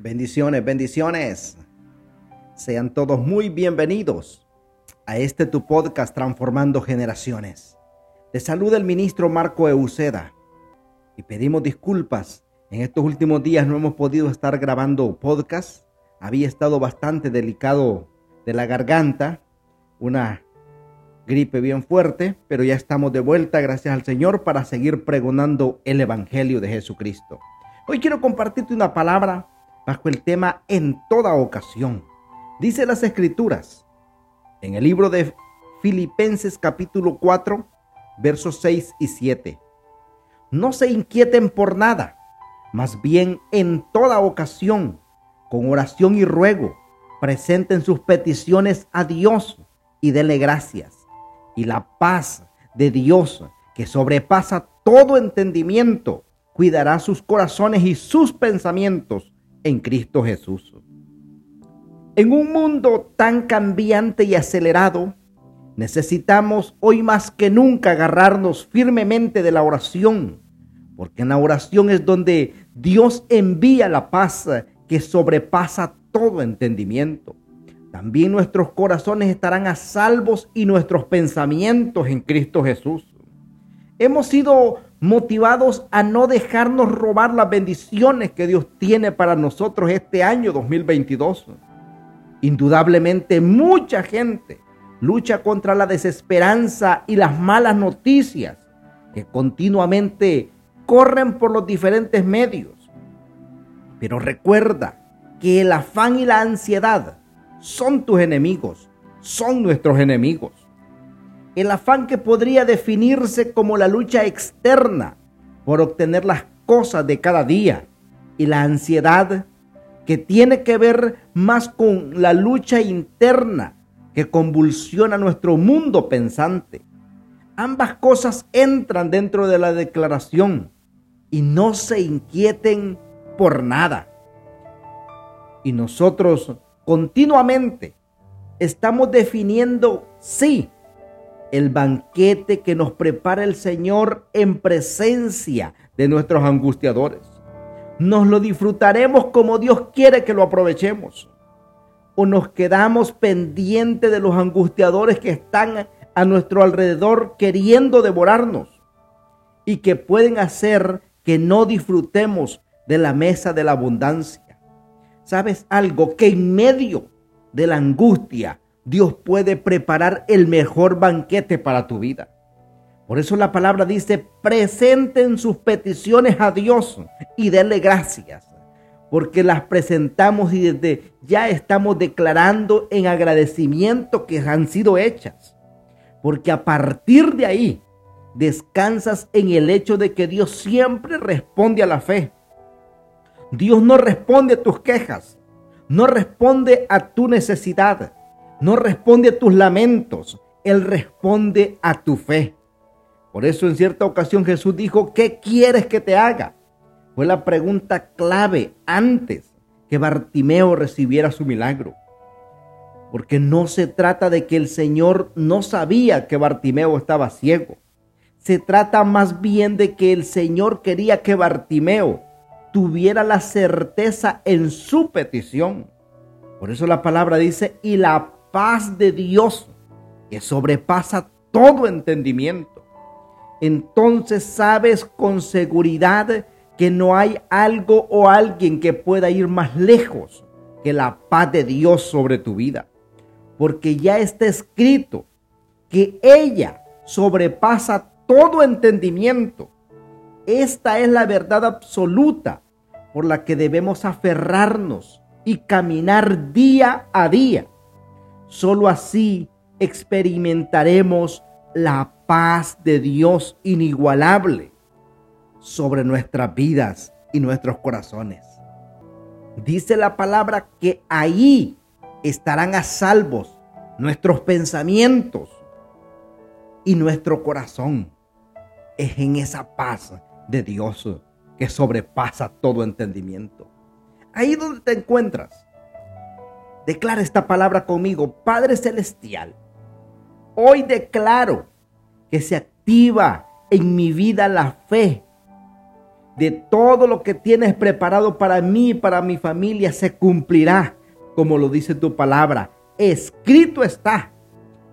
Bendiciones, bendiciones. Sean todos muy bienvenidos a este tu podcast Transformando Generaciones. Te saluda el ministro Marco Euceda y pedimos disculpas. En estos últimos días no hemos podido estar grabando podcast. Había estado bastante delicado de la garganta, una gripe bien fuerte, pero ya estamos de vuelta, gracias al Señor, para seguir pregonando el Evangelio de Jesucristo. Hoy quiero compartirte una palabra bajo el tema en toda ocasión. Dice las escrituras en el libro de Filipenses capítulo 4, versos 6 y 7. No se inquieten por nada, más bien en toda ocasión, con oración y ruego, presenten sus peticiones a Dios y denle gracias. Y la paz de Dios, que sobrepasa todo entendimiento, cuidará sus corazones y sus pensamientos en Cristo Jesús. En un mundo tan cambiante y acelerado, necesitamos hoy más que nunca agarrarnos firmemente de la oración, porque en la oración es donde Dios envía la paz que sobrepasa todo entendimiento. También nuestros corazones estarán a salvos y nuestros pensamientos en Cristo Jesús. Hemos sido motivados a no dejarnos robar las bendiciones que Dios tiene para nosotros este año 2022. Indudablemente mucha gente lucha contra la desesperanza y las malas noticias que continuamente corren por los diferentes medios. Pero recuerda que el afán y la ansiedad son tus enemigos, son nuestros enemigos el afán que podría definirse como la lucha externa por obtener las cosas de cada día y la ansiedad que tiene que ver más con la lucha interna que convulsiona nuestro mundo pensante. Ambas cosas entran dentro de la declaración y no se inquieten por nada. Y nosotros continuamente estamos definiendo, sí, el banquete que nos prepara el Señor en presencia de nuestros angustiadores. Nos lo disfrutaremos como Dios quiere que lo aprovechemos. O nos quedamos pendientes de los angustiadores que están a nuestro alrededor queriendo devorarnos y que pueden hacer que no disfrutemos de la mesa de la abundancia. ¿Sabes algo? Que en medio de la angustia, Dios puede preparar el mejor banquete para tu vida. Por eso la palabra dice, presenten sus peticiones a Dios y denle gracias, porque las presentamos y desde ya estamos declarando en agradecimiento que han sido hechas. Porque a partir de ahí descansas en el hecho de que Dios siempre responde a la fe. Dios no responde a tus quejas, no responde a tu necesidad no responde a tus lamentos, Él responde a tu fe. Por eso en cierta ocasión Jesús dijo, ¿qué quieres que te haga? Fue la pregunta clave antes que Bartimeo recibiera su milagro. Porque no se trata de que el Señor no sabía que Bartimeo estaba ciego. Se trata más bien de que el Señor quería que Bartimeo tuviera la certeza en su petición. Por eso la palabra dice, y la paz de Dios que sobrepasa todo entendimiento. Entonces sabes con seguridad que no hay algo o alguien que pueda ir más lejos que la paz de Dios sobre tu vida. Porque ya está escrito que ella sobrepasa todo entendimiento. Esta es la verdad absoluta por la que debemos aferrarnos y caminar día a día Solo así experimentaremos la paz de Dios inigualable sobre nuestras vidas y nuestros corazones. Dice la palabra que ahí estarán a salvos nuestros pensamientos y nuestro corazón. Es en esa paz de Dios que sobrepasa todo entendimiento. Ahí donde te encuentras, Declara esta palabra conmigo, Padre Celestial. Hoy declaro que se activa en mi vida la fe de todo lo que tienes preparado para mí y para mi familia se cumplirá, como lo dice tu palabra. Escrito está.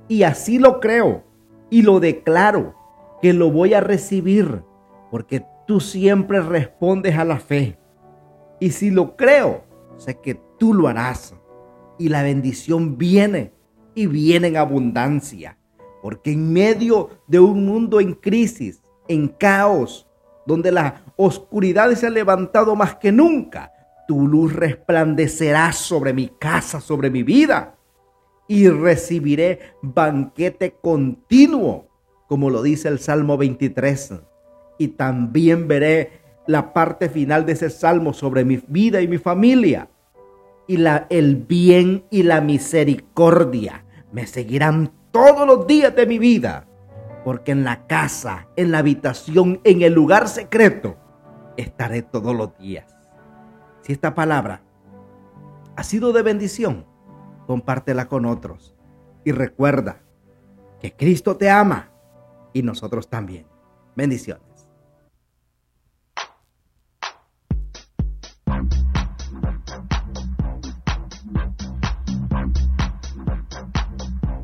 Y así lo creo y lo declaro que lo voy a recibir, porque tú siempre respondes a la fe. Y si lo creo, sé que tú lo harás. Y la bendición viene y viene en abundancia. Porque en medio de un mundo en crisis, en caos, donde la oscuridad se ha levantado más que nunca, tu luz resplandecerá sobre mi casa, sobre mi vida. Y recibiré banquete continuo, como lo dice el Salmo 23. Y también veré la parte final de ese salmo sobre mi vida y mi familia. Y la, el bien y la misericordia me seguirán todos los días de mi vida porque en la casa, en la habitación, en el lugar secreto, estaré todos los días. Si esta palabra ha sido de bendición, compártela con otros. Y recuerda que Cristo te ama y nosotros también. Bendiciones.